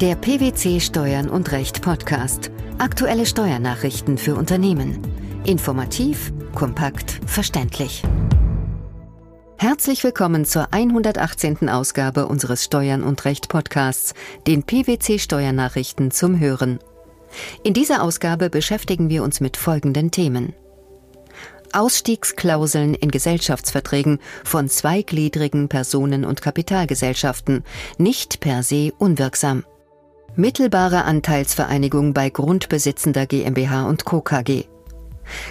Der PwC Steuern und Recht Podcast. Aktuelle Steuernachrichten für Unternehmen. Informativ, kompakt, verständlich. Herzlich willkommen zur 118. Ausgabe unseres Steuern und Recht Podcasts, den PwC Steuernachrichten zum Hören. In dieser Ausgabe beschäftigen wir uns mit folgenden Themen. Ausstiegsklauseln in Gesellschaftsverträgen von zweigliedrigen Personen- und Kapitalgesellschaften, nicht per se unwirksam. Mittelbare Anteilsvereinigung bei grundbesitzender GmbH und Co. KG.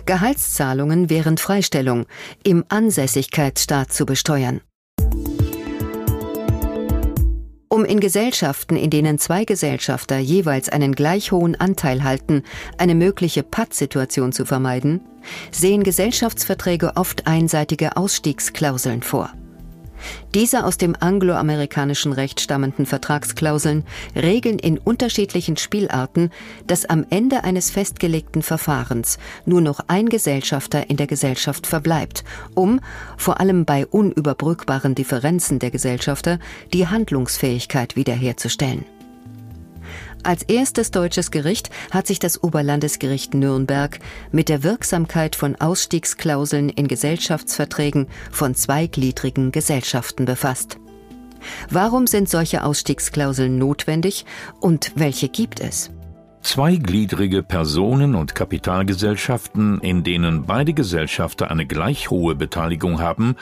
Gehaltszahlungen während Freistellung im Ansässigkeitsstaat zu besteuern. Um in Gesellschaften, in denen zwei Gesellschafter jeweils einen gleich hohen Anteil halten, eine mögliche Pattsituation zu vermeiden, sehen Gesellschaftsverträge oft einseitige Ausstiegsklauseln vor. Diese aus dem angloamerikanischen Recht stammenden Vertragsklauseln regeln in unterschiedlichen Spielarten, dass am Ende eines festgelegten Verfahrens nur noch ein Gesellschafter in der Gesellschaft verbleibt, um, vor allem bei unüberbrückbaren Differenzen der Gesellschafter, die Handlungsfähigkeit wiederherzustellen. Als erstes deutsches Gericht hat sich das Oberlandesgericht Nürnberg mit der Wirksamkeit von Ausstiegsklauseln in Gesellschaftsverträgen von zweigliedrigen Gesellschaften befasst. Warum sind solche Ausstiegsklauseln notwendig und welche gibt es? Zweigliedrige Personen- und Kapitalgesellschaften, in denen beide Gesellschafter eine gleich hohe Beteiligung haben,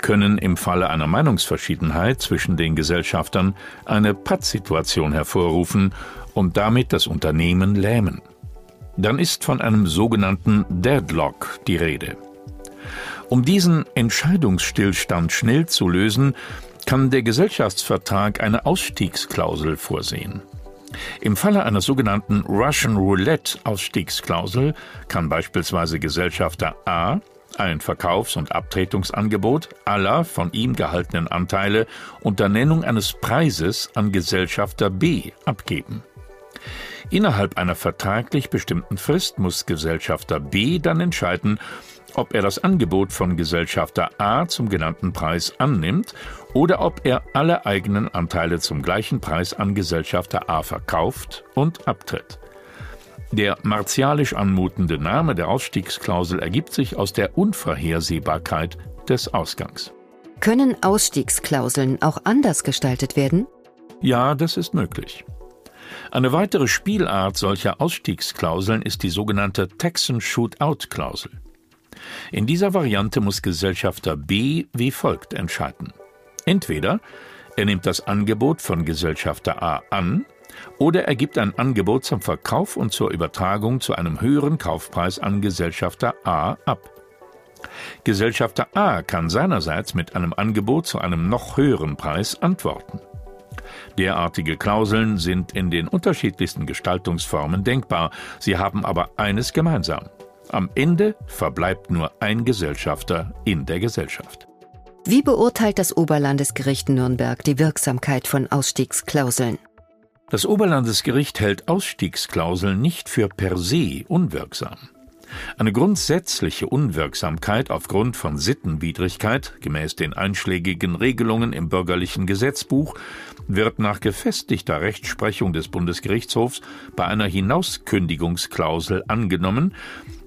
können im Falle einer Meinungsverschiedenheit zwischen den Gesellschaftern eine Pattsituation hervorrufen und damit das Unternehmen lähmen. Dann ist von einem sogenannten Deadlock die Rede. Um diesen Entscheidungsstillstand schnell zu lösen, kann der Gesellschaftsvertrag eine Ausstiegsklausel vorsehen. Im Falle einer sogenannten Russian Roulette Ausstiegsklausel kann beispielsweise Gesellschafter A ein Verkaufs- und Abtretungsangebot aller von ihm gehaltenen Anteile unter Nennung eines Preises an Gesellschafter B abgeben. Innerhalb einer vertraglich bestimmten Frist muss Gesellschafter B dann entscheiden, ob er das Angebot von Gesellschafter A zum genannten Preis annimmt oder ob er alle eigenen Anteile zum gleichen Preis an Gesellschafter A verkauft und abtritt. Der martialisch anmutende Name der Ausstiegsklausel ergibt sich aus der Unvorhersehbarkeit des Ausgangs. Können Ausstiegsklauseln auch anders gestaltet werden? Ja, das ist möglich. Eine weitere Spielart solcher Ausstiegsklauseln ist die sogenannte Texan Shootout-Klausel. In dieser Variante muss Gesellschafter B wie folgt entscheiden. Entweder er nimmt das Angebot von Gesellschafter A an, oder er gibt ein Angebot zum Verkauf und zur Übertragung zu einem höheren Kaufpreis an Gesellschafter A ab. Gesellschafter A kann seinerseits mit einem Angebot zu einem noch höheren Preis antworten. Derartige Klauseln sind in den unterschiedlichsten Gestaltungsformen denkbar, sie haben aber eines gemeinsam. Am Ende verbleibt nur ein Gesellschafter in der Gesellschaft. Wie beurteilt das Oberlandesgericht Nürnberg die Wirksamkeit von Ausstiegsklauseln? Das Oberlandesgericht hält Ausstiegsklauseln nicht für per se unwirksam. Eine grundsätzliche Unwirksamkeit aufgrund von Sittenwidrigkeit gemäß den einschlägigen Regelungen im bürgerlichen Gesetzbuch wird nach gefestigter Rechtsprechung des Bundesgerichtshofs bei einer Hinauskündigungsklausel angenommen,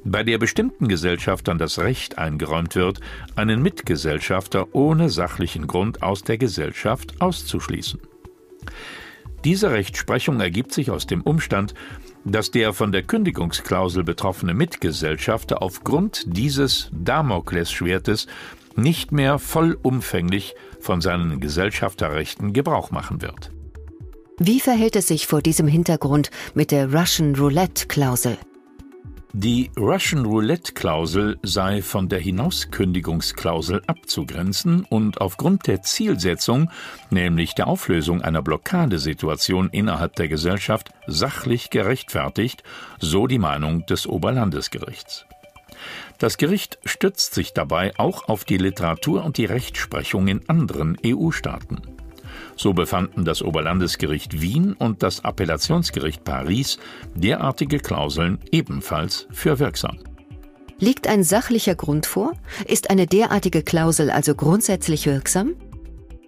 bei der bestimmten Gesellschaftern das Recht eingeräumt wird, einen Mitgesellschafter ohne sachlichen Grund aus der Gesellschaft auszuschließen. Diese Rechtsprechung ergibt sich aus dem Umstand, dass der von der Kündigungsklausel betroffene Mitgesellschafter aufgrund dieses Damoklesschwertes nicht mehr vollumfänglich von seinen Gesellschafterrechten Gebrauch machen wird. Wie verhält es sich vor diesem Hintergrund mit der Russian Roulette-Klausel? Die Russian Roulette-Klausel sei von der Hinauskündigungsklausel abzugrenzen und aufgrund der Zielsetzung, nämlich der Auflösung einer Blockadesituation innerhalb der Gesellschaft, sachlich gerechtfertigt, so die Meinung des Oberlandesgerichts. Das Gericht stützt sich dabei auch auf die Literatur und die Rechtsprechung in anderen EU-Staaten. So befanden das Oberlandesgericht Wien und das Appellationsgericht Paris derartige Klauseln ebenfalls für wirksam. Liegt ein sachlicher Grund vor? Ist eine derartige Klausel also grundsätzlich wirksam?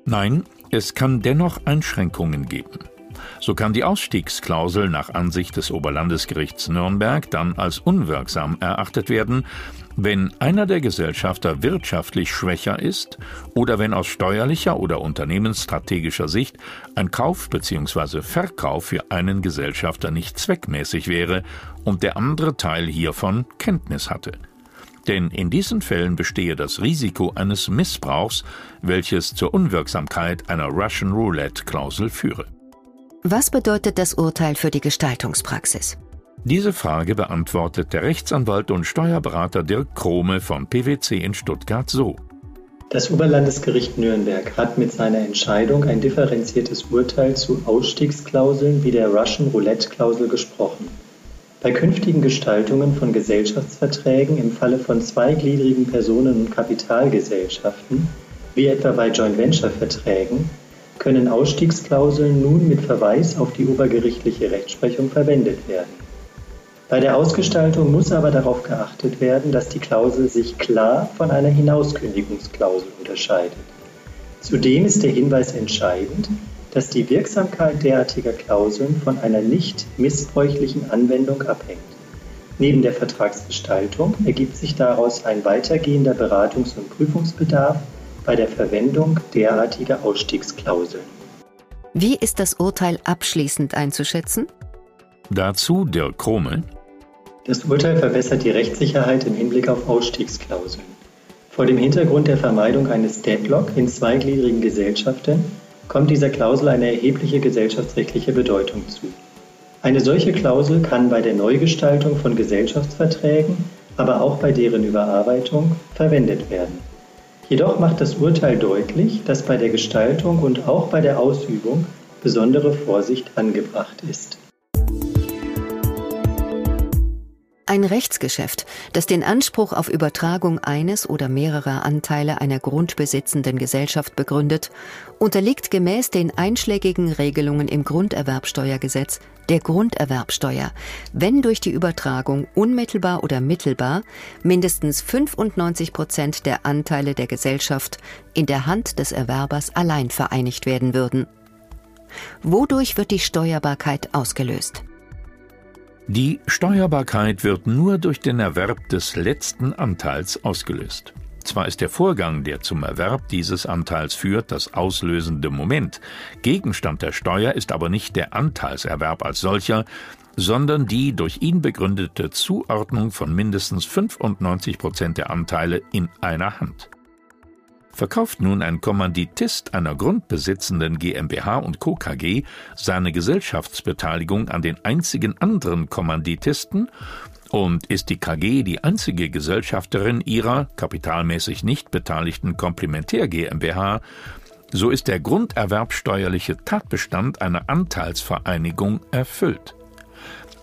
Nein, es kann dennoch Einschränkungen geben. So kann die Ausstiegsklausel nach Ansicht des Oberlandesgerichts Nürnberg dann als unwirksam erachtet werden, wenn einer der Gesellschafter wirtschaftlich schwächer ist oder wenn aus steuerlicher oder unternehmensstrategischer Sicht ein Kauf bzw. Verkauf für einen Gesellschafter nicht zweckmäßig wäre und der andere Teil hiervon Kenntnis hatte. Denn in diesen Fällen bestehe das Risiko eines Missbrauchs, welches zur Unwirksamkeit einer Russian Roulette-Klausel führe. Was bedeutet das Urteil für die Gestaltungspraxis? Diese Frage beantwortet der Rechtsanwalt und Steuerberater Dirk Krome von PwC in Stuttgart so. Das Oberlandesgericht Nürnberg hat mit seiner Entscheidung ein differenziertes Urteil zu Ausstiegsklauseln wie der Russian Roulette-Klausel gesprochen. Bei künftigen Gestaltungen von Gesellschaftsverträgen im Falle von zweigliedrigen Personen- und Kapitalgesellschaften, wie etwa bei Joint-Venture-Verträgen, können Ausstiegsklauseln nun mit Verweis auf die obergerichtliche Rechtsprechung verwendet werden. Bei der Ausgestaltung muss aber darauf geachtet werden, dass die Klausel sich klar von einer Hinauskündigungsklausel unterscheidet. Zudem ist der Hinweis entscheidend, dass die Wirksamkeit derartiger Klauseln von einer nicht missbräuchlichen Anwendung abhängt. Neben der Vertragsgestaltung ergibt sich daraus ein weitergehender Beratungs- und Prüfungsbedarf bei der Verwendung derartiger Ausstiegsklauseln. Wie ist das Urteil abschließend einzuschätzen? Dazu Dirk Krome. Das Urteil verbessert die Rechtssicherheit im Hinblick auf Ausstiegsklauseln. Vor dem Hintergrund der Vermeidung eines Deadlock in zweigliedrigen Gesellschaften kommt dieser Klausel eine erhebliche gesellschaftsrechtliche Bedeutung zu. Eine solche Klausel kann bei der Neugestaltung von Gesellschaftsverträgen, aber auch bei deren Überarbeitung verwendet werden. Jedoch macht das Urteil deutlich, dass bei der Gestaltung und auch bei der Ausübung besondere Vorsicht angebracht ist. Ein Rechtsgeschäft, das den Anspruch auf Übertragung eines oder mehrerer Anteile einer grundbesitzenden Gesellschaft begründet, unterliegt gemäß den einschlägigen Regelungen im Grunderwerbsteuergesetz der Grunderwerbsteuer, wenn durch die Übertragung unmittelbar oder mittelbar mindestens 95 Prozent der Anteile der Gesellschaft in der Hand des Erwerbers allein vereinigt werden würden. Wodurch wird die Steuerbarkeit ausgelöst? Die Steuerbarkeit wird nur durch den Erwerb des letzten Anteils ausgelöst. Zwar ist der Vorgang, der zum Erwerb dieses Anteils führt, das auslösende Moment. Gegenstand der Steuer ist aber nicht der Anteilserwerb als solcher, sondern die durch ihn begründete Zuordnung von mindestens 95 Prozent der Anteile in einer Hand. Verkauft nun ein Kommanditist einer grundbesitzenden GmbH und Co. KG seine Gesellschaftsbeteiligung an den einzigen anderen Kommanditisten und ist die KG die einzige Gesellschafterin ihrer kapitalmäßig nicht beteiligten Komplementär GmbH, so ist der grunderwerbsteuerliche Tatbestand einer Anteilsvereinigung erfüllt.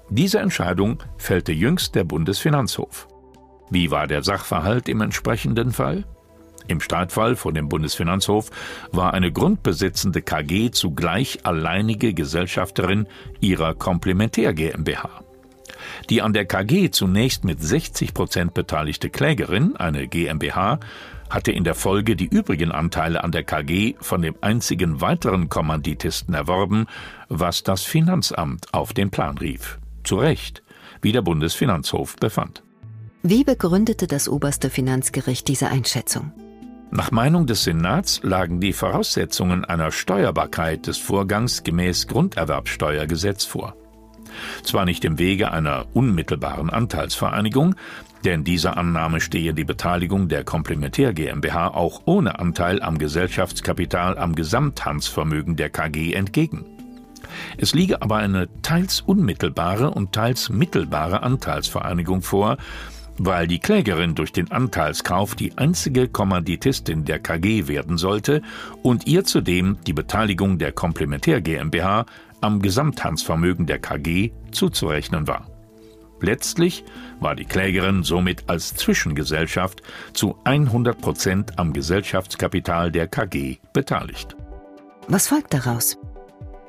Diese Entscheidung fällte jüngst der Bundesfinanzhof. Wie war der Sachverhalt im entsprechenden Fall? Im Streitfall vor dem Bundesfinanzhof war eine grundbesitzende KG zugleich alleinige Gesellschafterin ihrer Komplementär GmbH. Die an der KG zunächst mit 60 Prozent beteiligte Klägerin, eine GmbH, hatte in der Folge die übrigen Anteile an der KG von dem einzigen weiteren Kommanditisten erworben, was das Finanzamt auf den Plan rief. Zu Recht, wie der Bundesfinanzhof befand. Wie begründete das oberste Finanzgericht diese Einschätzung? Nach Meinung des Senats lagen die Voraussetzungen einer Steuerbarkeit des Vorgangs gemäß Grunderwerbsteuergesetz vor. Zwar nicht im Wege einer unmittelbaren Anteilsvereinigung, denn dieser Annahme stehe die Beteiligung der Komplementär GmbH auch ohne Anteil am Gesellschaftskapital am Gesamthandsvermögen der KG entgegen. Es liege aber eine teils unmittelbare und teils mittelbare Anteilsvereinigung vor, weil die Klägerin durch den Anteilskauf die einzige Kommanditistin der KG werden sollte und ihr zudem die Beteiligung der Komplementär GmbH am Gesamthandsvermögen der KG zuzurechnen war. Letztlich war die Klägerin somit als Zwischengesellschaft zu 100 Prozent am Gesellschaftskapital der KG beteiligt. Was folgt daraus?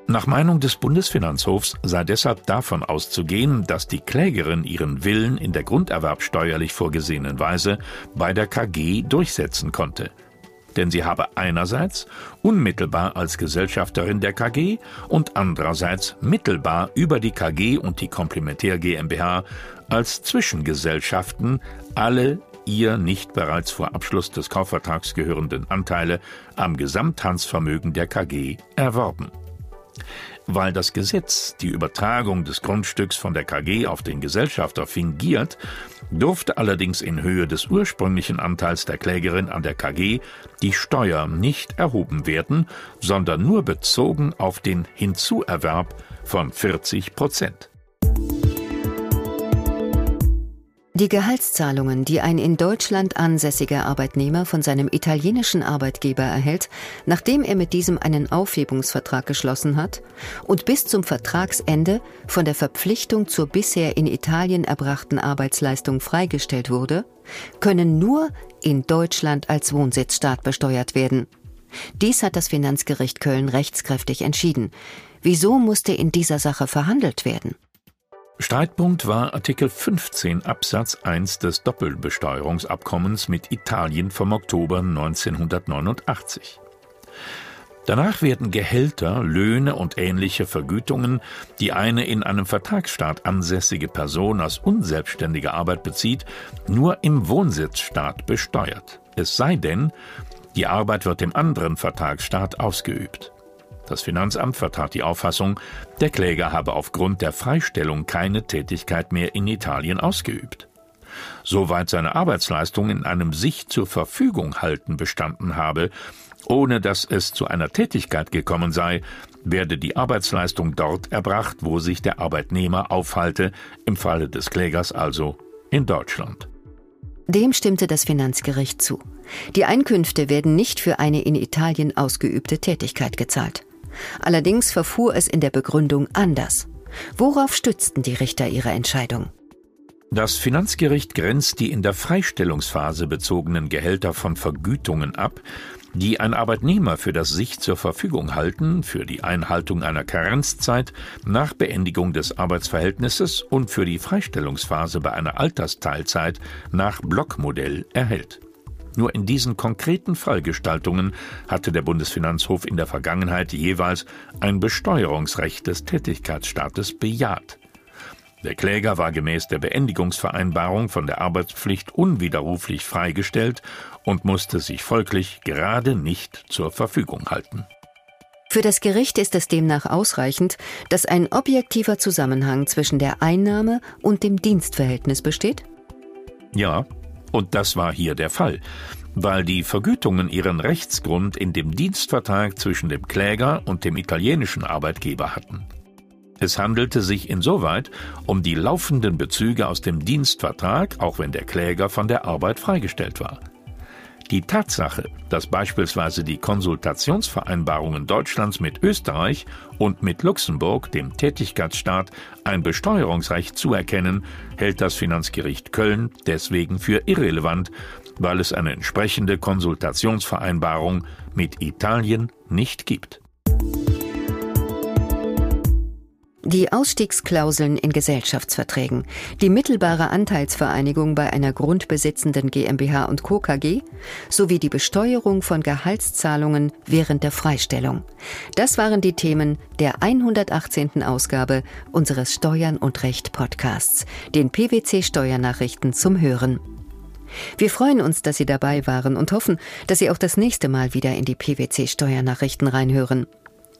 Nach Meinung des Bundesfinanzhofs sei deshalb davon auszugehen, dass die Klägerin ihren Willen in der grunderwerbsteuerlich vorgesehenen Weise bei der KG durchsetzen konnte. denn sie habe einerseits unmittelbar als Gesellschafterin der KG und andererseits mittelbar über die KG und die Komplementär GmbH als Zwischengesellschaften alle ihr nicht bereits vor Abschluss des Kaufvertrags gehörenden Anteile am Gesamthandsvermögen der KG erworben. Weil das Gesetz die Übertragung des Grundstücks von der KG auf den Gesellschafter fingiert, durfte allerdings in Höhe des ursprünglichen Anteils der Klägerin an der KG die Steuer nicht erhoben werden, sondern nur bezogen auf den Hinzuerwerb von 40 Prozent. Die Gehaltszahlungen, die ein in Deutschland ansässiger Arbeitnehmer von seinem italienischen Arbeitgeber erhält, nachdem er mit diesem einen Aufhebungsvertrag geschlossen hat und bis zum Vertragsende von der Verpflichtung zur bisher in Italien erbrachten Arbeitsleistung freigestellt wurde, können nur in Deutschland als Wohnsitzstaat besteuert werden. Dies hat das Finanzgericht Köln rechtskräftig entschieden. Wieso musste in dieser Sache verhandelt werden? Streitpunkt war Artikel 15 Absatz 1 des Doppelbesteuerungsabkommens mit Italien vom Oktober 1989. Danach werden Gehälter, Löhne und ähnliche Vergütungen, die eine in einem Vertragsstaat ansässige Person aus unselbstständiger Arbeit bezieht, nur im Wohnsitzstaat besteuert. Es sei denn, die Arbeit wird im anderen Vertragsstaat ausgeübt. Das Finanzamt vertrat die Auffassung, der Kläger habe aufgrund der Freistellung keine Tätigkeit mehr in Italien ausgeübt. Soweit seine Arbeitsleistung in einem sich zur Verfügung halten bestanden habe, ohne dass es zu einer Tätigkeit gekommen sei, werde die Arbeitsleistung dort erbracht, wo sich der Arbeitnehmer aufhalte, im Falle des Klägers also in Deutschland. Dem stimmte das Finanzgericht zu. Die Einkünfte werden nicht für eine in Italien ausgeübte Tätigkeit gezahlt. Allerdings verfuhr es in der Begründung anders. Worauf stützten die Richter ihre Entscheidung? Das Finanzgericht grenzt die in der Freistellungsphase bezogenen Gehälter von Vergütungen ab, die ein Arbeitnehmer für das sich zur Verfügung halten, für die Einhaltung einer Karenzzeit nach Beendigung des Arbeitsverhältnisses und für die Freistellungsphase bei einer Altersteilzeit nach Blockmodell erhält. Nur in diesen konkreten Fallgestaltungen hatte der Bundesfinanzhof in der Vergangenheit jeweils ein Besteuerungsrecht des Tätigkeitsstaates bejaht. Der Kläger war gemäß der Beendigungsvereinbarung von der Arbeitspflicht unwiderruflich freigestellt und musste sich folglich gerade nicht zur Verfügung halten. Für das Gericht ist es demnach ausreichend, dass ein objektiver Zusammenhang zwischen der Einnahme und dem Dienstverhältnis besteht? Ja, und das war hier der Fall, weil die Vergütungen ihren Rechtsgrund in dem Dienstvertrag zwischen dem Kläger und dem italienischen Arbeitgeber hatten. Es handelte sich insoweit um die laufenden Bezüge aus dem Dienstvertrag, auch wenn der Kläger von der Arbeit freigestellt war. Die Tatsache, dass beispielsweise die Konsultationsvereinbarungen Deutschlands mit Österreich und mit Luxemburg dem Tätigkeitsstaat ein Besteuerungsrecht zuerkennen, hält das Finanzgericht Köln deswegen für irrelevant, weil es eine entsprechende Konsultationsvereinbarung mit Italien nicht gibt. Die Ausstiegsklauseln in Gesellschaftsverträgen, die mittelbare Anteilsvereinigung bei einer grundbesitzenden GmbH und Co. KG sowie die Besteuerung von Gehaltszahlungen während der Freistellung. Das waren die Themen der 118. Ausgabe unseres Steuern und Recht Podcasts, den PwC Steuernachrichten zum Hören. Wir freuen uns, dass Sie dabei waren und hoffen, dass Sie auch das nächste Mal wieder in die PwC Steuernachrichten reinhören.